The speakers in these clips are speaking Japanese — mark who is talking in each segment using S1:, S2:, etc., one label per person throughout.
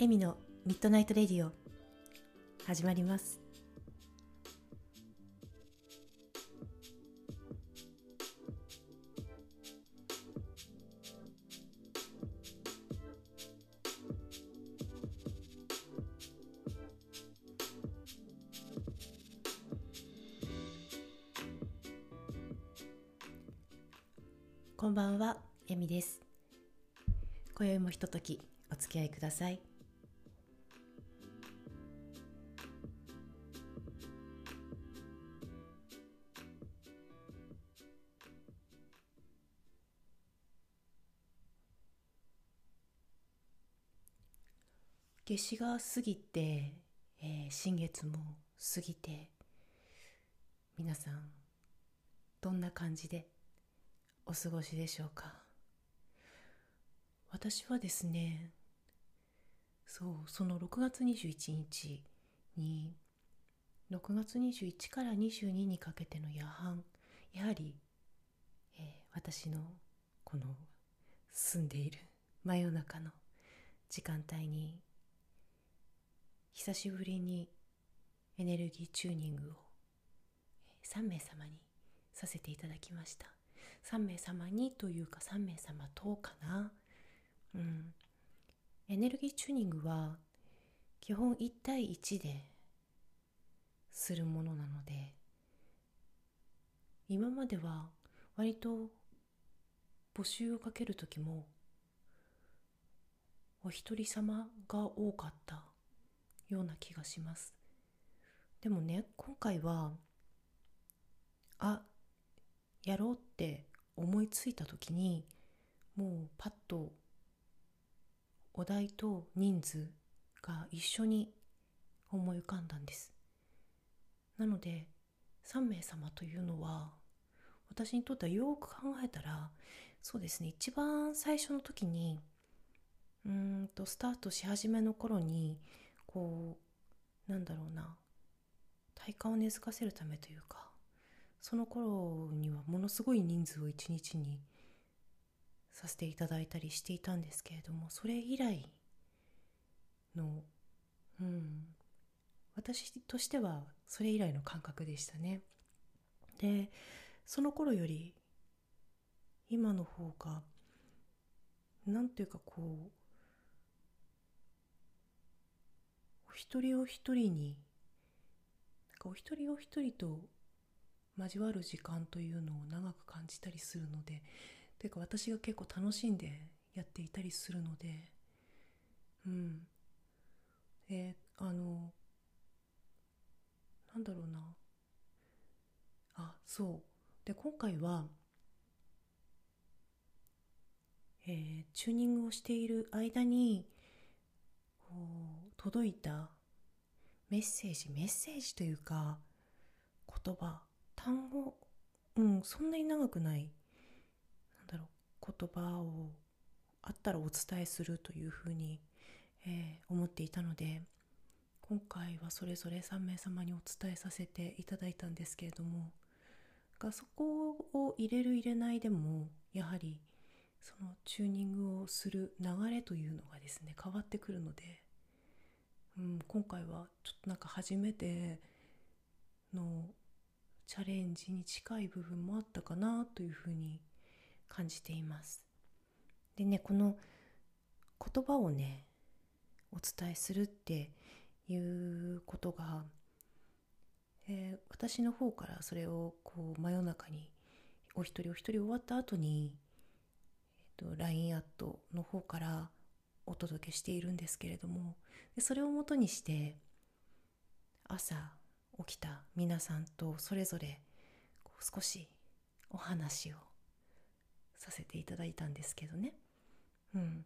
S1: エミのミッドナイトレディオ始まりますこんばんは、エミです。今宵もひとときお付き合いください。夏至が過ぎて、えー新月も過ぎて皆さんどんな感じでお過ごしでしょうか？私はですねそうその6月21日に6月21から22にかけての夜半やはり、えー私のこの住んでいる真夜中の時間帯に久しぶりにエネルギーチューニングを3名様にさせていただきました。3名様にというか3名様とかな。うん。エネルギーチューニングは基本1対1でするものなので今までは割と募集をかける時もお一人様が多かったような気がします。でもね今回はあやろうって思いついた時にもうパッとお題と人数が一緒に思い浮かんだんです。なので3名様というのは私にとってはよく考えたらそうですね一番最初の時にうーんとスタートし始めの頃にこうなんだろうな。体感を根付かせるためというかその頃にはものすごい人数を一日にさせていただいたりしていたんですけれどもそれ以来のうん私としてはそれ以来の感覚でしたね。でその頃より今の方がなんていうかこうお一人お一人になんかお一人お一人と交わる時間というのを長く感じたりするのでというか私が結構楽しんでやっていたりするのでうん。であのなんだろうな。あそう。で今回はえーチューニングをしている間にこう届いたメッセージメッセージというか言葉単語うんそんなに長くないなんだろう言葉をあったらお伝えするというふうに、えー思っていたので今回はそれぞれ3名様にお伝えさせていただいたんですけれどもがそこを入れる入れないでもやはりそのチューニングをする流れというのがですね変わってくるので、うん、今回はちょっとなんか初めてのチャレンジに近い部分もあったかなというふうに感じています。でねこの言葉をねお伝えするっていうことが、えー私の方からそれをこう真夜中にお一人お一人終わった後に、えー、と LINE アットの方からお届けしているんですけれどもでそれをもとにして朝起きた皆さんとそれぞれ少しお話をさせていただいたんですけどねうん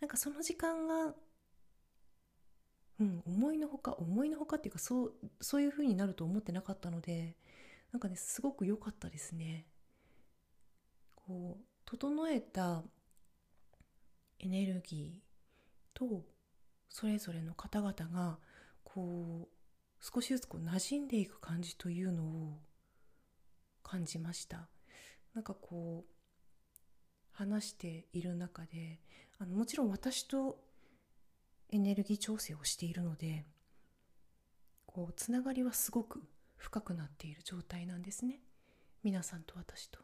S1: なんかその時間がうん、思いのほか思いのほかっていうかそうそういう風になると思ってなかったのでなんかねすごく良かったですね。こう整えたエネルギーとそれぞれの方々がこう少しずつこう馴染んでいく感じというのを感じました。なんかこう話している中であのもちろん私とエネルギー調整をしているのでこうつながりはすごく深くなっている状態なんですね皆さんと私と。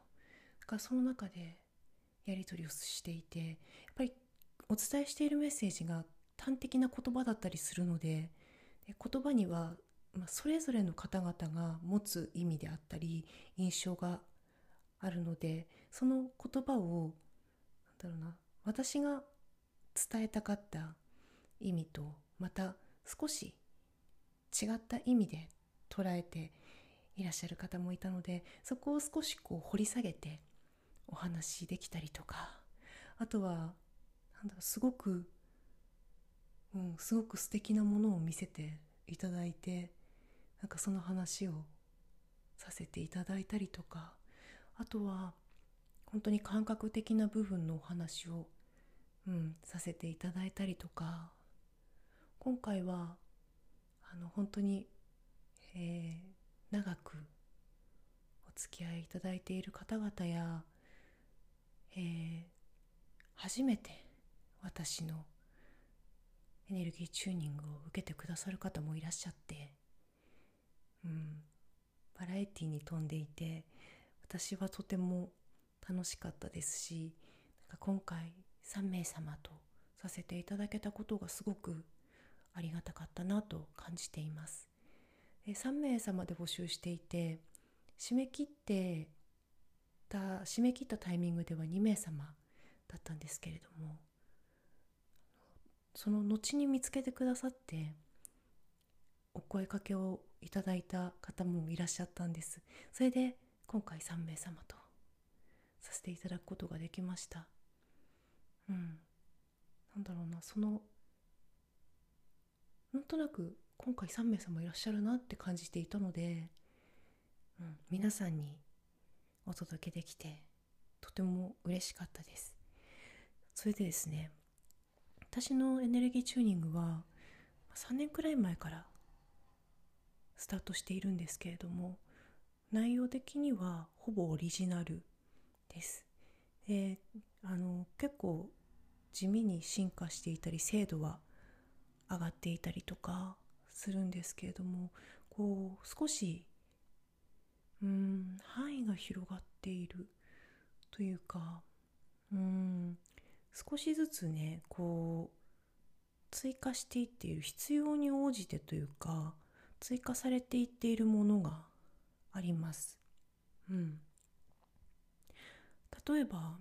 S1: がその中でやり取りをしていてやっぱりお伝えしているメッセージが端的な言葉だったりするので言葉には、それぞれの方々が持つ意味であったり印象があるのでその言葉をなんだろうな私が伝えたかった意味とまた少し違った意味で捉えていらっしゃる方もいたのでそこを少しこう掘り下げてお話できたりとかあとはなんだろうすごく、うん、すごく素敵なものを見せていただいてなんかその話をさせていただいたりとかあとは本当に感覚的な部分のお話を、うん、させていただいたりとか今回はあの本当に、えー、長くお付き合いいただいている方々や、えー、初めて私のエネルギーチューニングを受けてくださる方もいらっしゃって、うん、バラエティに富んでいて私はとても楽しかったですしなんか今回3名様とさせていただけたことがすごくありがたかったなと感じています。3名様で募集していて締め切ってた締め切ったタイミングでは2名様だったんですけれどもその後に見つけてくださってお声かけをいただいた方もいらっしゃったんです。それで今回3名様とさせていただくことができました。うん。なんだろうなそのなんとなく今回3名様いらっしゃるなって感じていたので、うん、皆さんにお届けできてとても嬉しかったです。それでですね私のエネルギーチューニングは3年くらい前からスタートしているんですけれども内容的にはほぼオリジナルです。であの結構地味に進化していたり精度は上がっていたりとかするんですけれどもこう少しうん範囲が広がっているというかうん少しずつねこう追加していっている必要に応じてというか追加されていっているものがあります。うん、例えば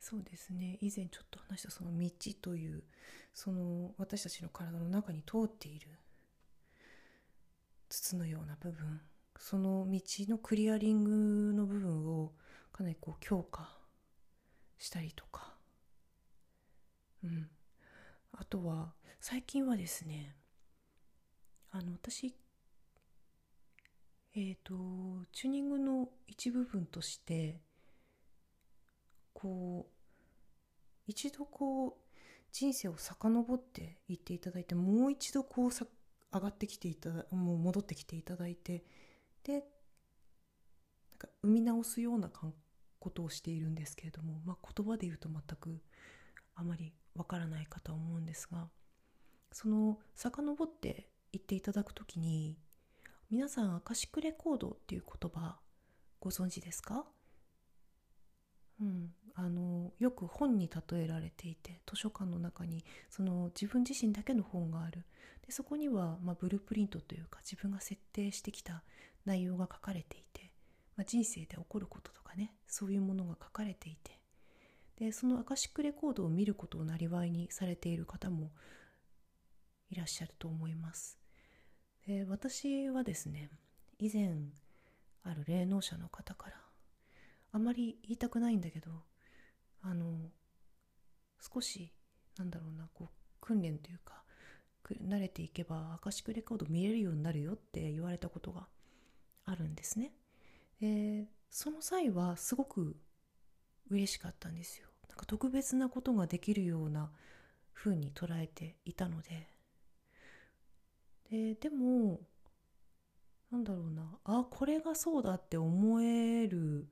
S1: そうですね以前ちょっと話したその道というその私たちの体の中に通っている筒のような部分その道のクリアリングの部分をかなりこう強化したりとかうん。あとは最近はですねあの私えっ、ー、とチューニングの一部分としてこう一度こう人生を遡っていっていただいてもう一度こうさ上がってきていただもう戻ってきていただいてでなんか生み直すようなことをしているんですけれども、まあ、言葉で言うと全くあまりわからないかと思うんですがその遡って言っていただく時に皆さんアカシックレコードっていう言葉ご存知ですか？うん、あのよく本に例えられていて図書館の中にその自分自身だけの本がある。でそこには、まあ、ブループリントというか自分が設定してきた内容が書かれていて、まあ、人生で起こることとかねそういうものが書かれていてでそのアカシックレコードを見ることをなりにされている方もいらっしゃると思いますで私はですね以前ある霊能者の方からあまり言いたくないんだけどあの少しなんだろうなこう訓練というか慣れていけばアカシックレコード見れるようになるよって言われたことがあるんですね。でその際はすごく嬉しかったんですよ。なんか特別なことができるような風に捉えていたので。ででもなんだろうな。あこれがそうだって思える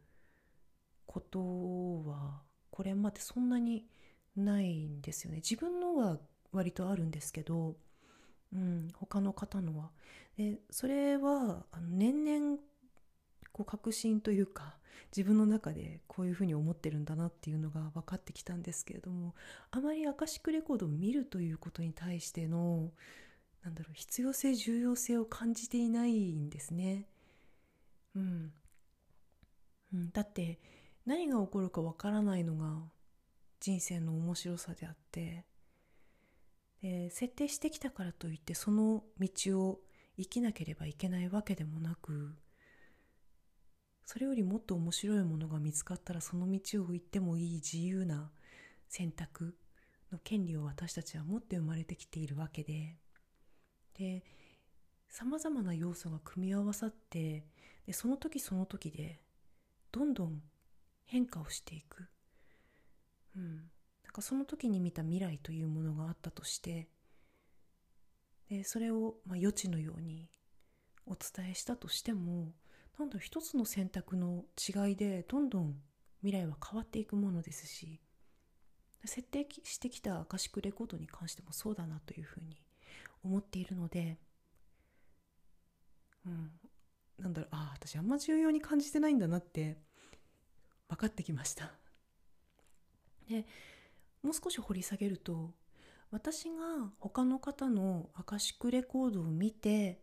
S1: ことはこれまでそんなにないんですよね。自分のは割とあるんですけど、うん、他の方のは。でそれはあの年々こう確信というか自分の中でこういうふうに思ってるんだなっていうのが分かってきたんですけれどもあまりアカシックレコードを見るということに対してのなんだろう必要性重要性を感じていないんですね。うん、うん、だって何が起こるかわからないのが人生の面白さであってで設定してきたからといってその道を生きなければいけないわけでもなくそれよりもっと面白いものが見つかったらその道を行ってもいい自由な選択の権利を私たちは持って生まれてきているわけで。でさまざまな要素が組み合わさってでその時その時でどんどん変化をしていく、うん、なんかその時に見た未来というものがあったとしてでそれを、まあ、余地のようにお伝えしたとしてもなんだ一つの選択の違いでどんどん未来は変わっていくものですし設定してきたアカシックレコードに関してもそうだなというふうに思っているので、うん、なんだろうああ私あんま重要に感じてないんだなって分かってきました。でもう少し掘り下げると私が他の方のアカシックレコードを見て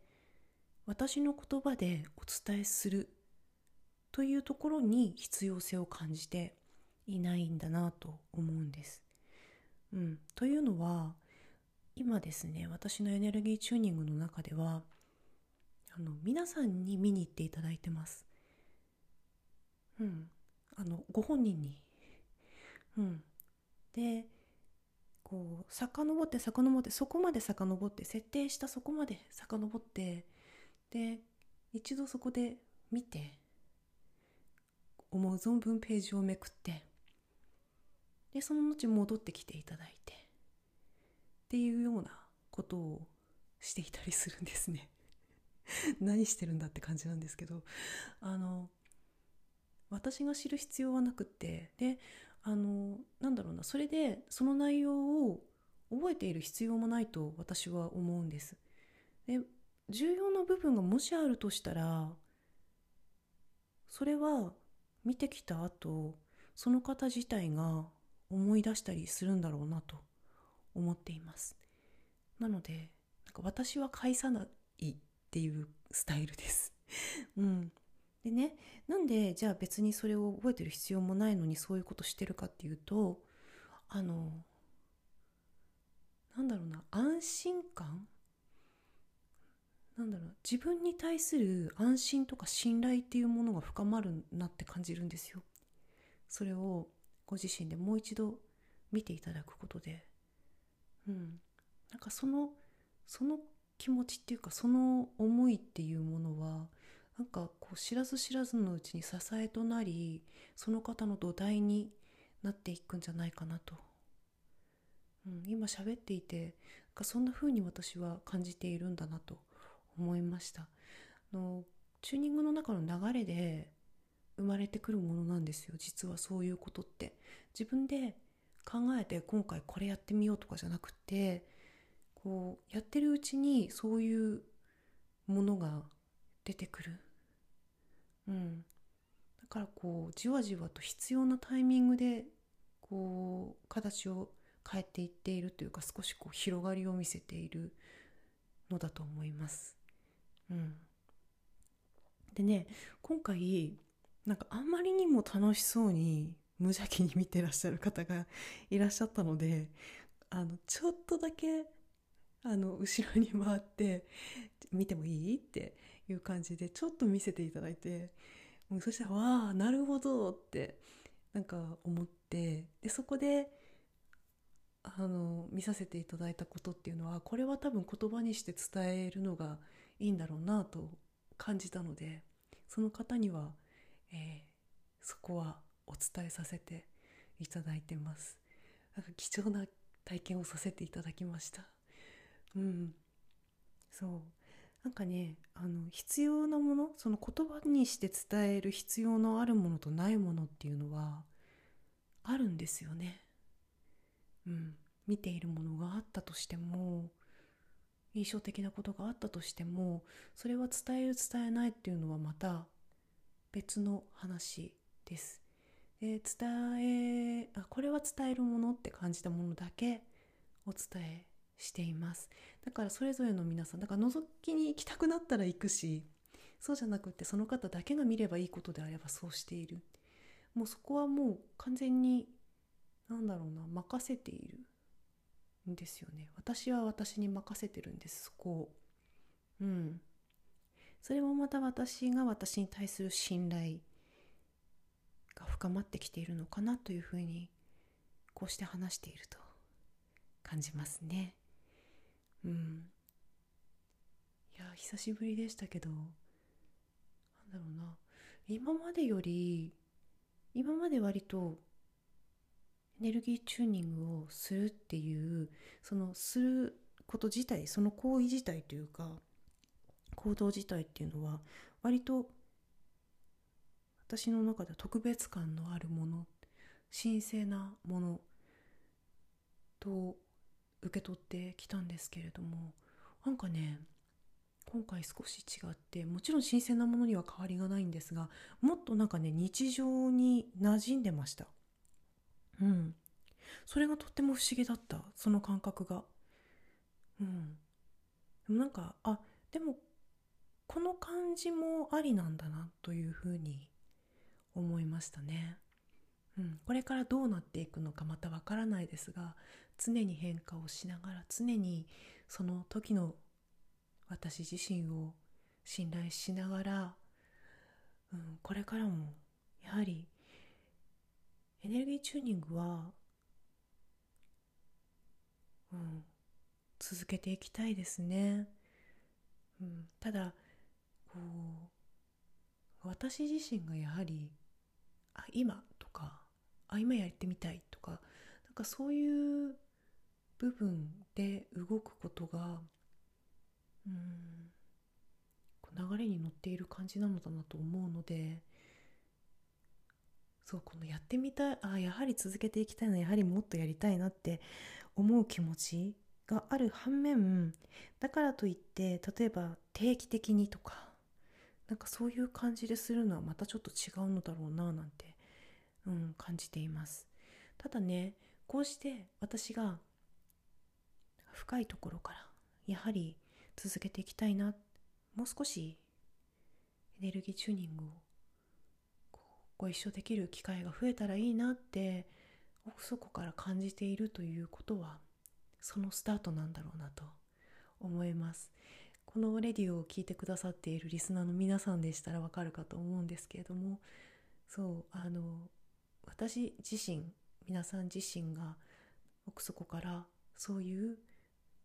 S1: 私の言葉でお伝えするというところに必要性を感じていないんだなと思うんです。うん、というのは今ですね私のエネルギーチューニングの中ではあの皆さんに見に行っていただいてます。うん、あのご本人に。うん、でこう遡って遡ってそこまで遡って設定したそこまで遡ってで一度そこで見て思う存分ページをめくってでその後戻ってきていただいてっていうようなことをしていたりするんですね。何してるんだって感じなんですけど。あの私が知る必要はなくってであのなんだろうなそれでその内容を覚えている必要もないと私は思うんです。で重要な部分がもしあるとしたらそれは見てきた後その方自体が思い出したりするんだろうなと思っています。なのでなんか私は返さないっていうスタイルです。うん。でねなんでじゃあ別にそれを覚えてる必要もないのにそういうことしてるかっていうとあのなんだろうな安心感なんだろう。自分に対する安心とか信頼っていうものが深まるなって感じるんですよ。それをご自身でもう一度見ていただくことで、うん、なんかそのその気持ちっていうかその思いっていうものはなんかこう知らず知らずのうちに支えとなりその方の土台になっていくんじゃないかなと、うん、今喋っていてなんかそんな風に私は感じているんだなと。思いました。のチューニングの中の流れで生まれてくるものなんですよ実は。そういうことって。自分で考えて今回これやってみようとかじゃなくてこうやってるうちにそういうものが出てくる。うん。だからこうじわじわと必要なタイミングでこう形を変えていっているというか少しこう広がりを見せているのだと思います。うん、でね今回なんかあんまりにも楽しそうに無邪気に見てらっしゃる方がいらっしゃったのであのちょっとだけあの後ろに回って見てもいいっていう感じでちょっと見せていただいてもうそしたら「わあなるほど」ってなんか思ってでそこであの見させていただいたことっていうのはこれは多分言葉にして伝えるのがいいんだろうなと感じたのでその方には、えー、そこはお伝えさせていただいてます。なんか貴重な体験をさせていただきました。うん。そう。なんかねあの必要なものその言葉にして伝える必要のあるものとないものっていうのはあるんですよね。うん。見ているものがあったとしても印象的なことがあったとしてもそれは伝える伝えないっていうのはまた別の話です。で伝えあこれは伝えるものって感じたものだけお伝えしています。だからそれぞれの皆さんだから覗きに行きたくなったら行くしそうじゃなくってその方だけが見ればいいことであればそうしている。もうそこはもう完全になんだろうな任せている。んですよね。私は私に任せてるんですこをうん。それもまた私が私に対する信頼が深まってきているのかなというふうにこうして話していると感じますね。うん。いや久しぶりでしたけどなんだろうな。今までより今まで割とエネルギーチューニングをするっていうそのすること自体その行為自体というか行動自体っていうのは割と私の中では特別感のあるもの神聖なものと受け取ってきたんですけれどもなんかね今回少し違ってもちろん新鮮なものには変わりがないんですがもっとなんかね日常に馴染んでました。うん。それがとっても不思議だった。その感覚が。うん。でもなんかあでもこの感じもありなんだなというふうに思いましたね。うん、これからどうなっていくのかまたわからないですが常に変化をしながら常にその時の私自身を信頼しながら、うん、これからもやはりエネルギーチューニングは、うん、続けていきたいですね。うん、ただこう私自身がやはりあ今とかあ今やってみたいとかなんかそういう部分で動くことがうん流れに乗っている感じなのだなと思うのでそうこのやってみたいあやはり続けていきたいなやはりもっとやりたいなって思う気持ちがある反面だからといって例えば定期的にとかなんかそういう感じでするのはまたちょっと違うのだろうななんて、うん、感じています。ただねこうして私が深いところからやはり続けていきたいなもう少しエネルギーチューニングをご一緒できる機会が増えたらいいなって奥底から感じているということはそのスタートなんだろうなと思います。このレディオを聞いてくださっているリスナーの皆さんでしたらわかるかと思うんですけれどもそうあの私自身皆さん自身が奥底からそういう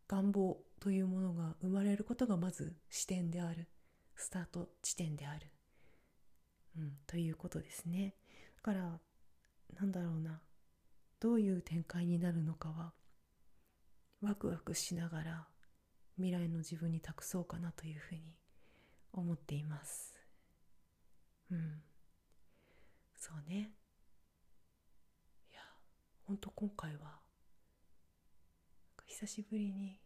S1: 願望というものが生まれることがまず視点であるスタート地点である、うん、ということですね。だからなんだろうな。どういう展開になるのかはワクワクしながら未来の自分に託そうかなというふうに思っています。うん。そうね。いやほんと今回は久しぶりに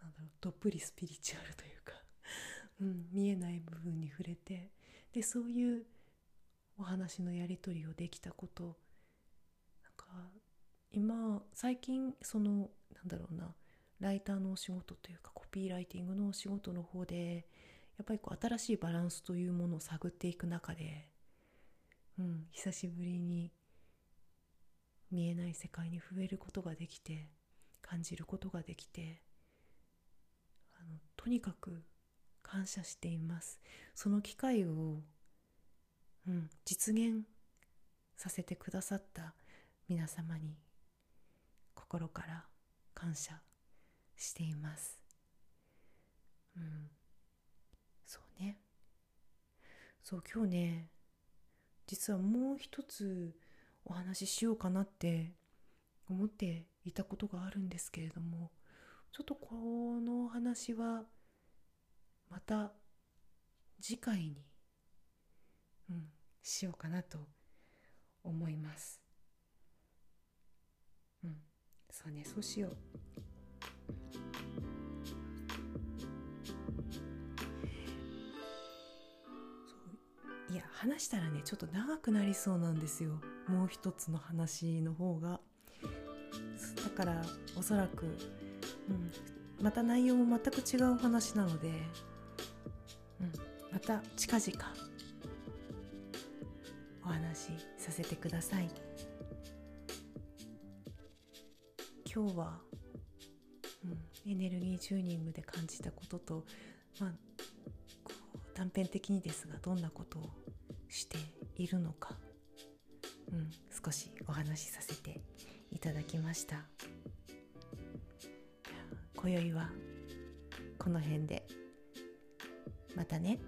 S1: なんだろうどっぷりスピリチュアルというかうん、見えない部分に触れてでそういうお話のやり取りをできたこと。なんか今最近そのなんだろうなライターのお仕事というかコピーライティングのお仕事の方でやっぱりこう新しいバランスというものを探っていく中で、うん、久しぶりに見えない世界に触れることができて感じることができてあのとにかく感謝しています。その機会を、うん、実現させてくださった皆様に心から感謝しています。うん。そうね。そう今日ね実はもう一つお話ししようかなって思っていたことがあるんですけれどもちょっとこのお話はまた次回に、うん、しようかなと思います。うん、そうねそうしよう。そう。いや話したらねちょっと長くなりそうなんですよ。もう一つの話の方が。だからおそらく、うん、また内容も全く違う話なので、うん、また近々お話しさせてください。今日は、うん、エネルギーチューニングで感じたことと、まあ、こう断片的にですがどんなことをしているのか、うん、少しお話しさせていただきました。今宵はこの辺で。またね。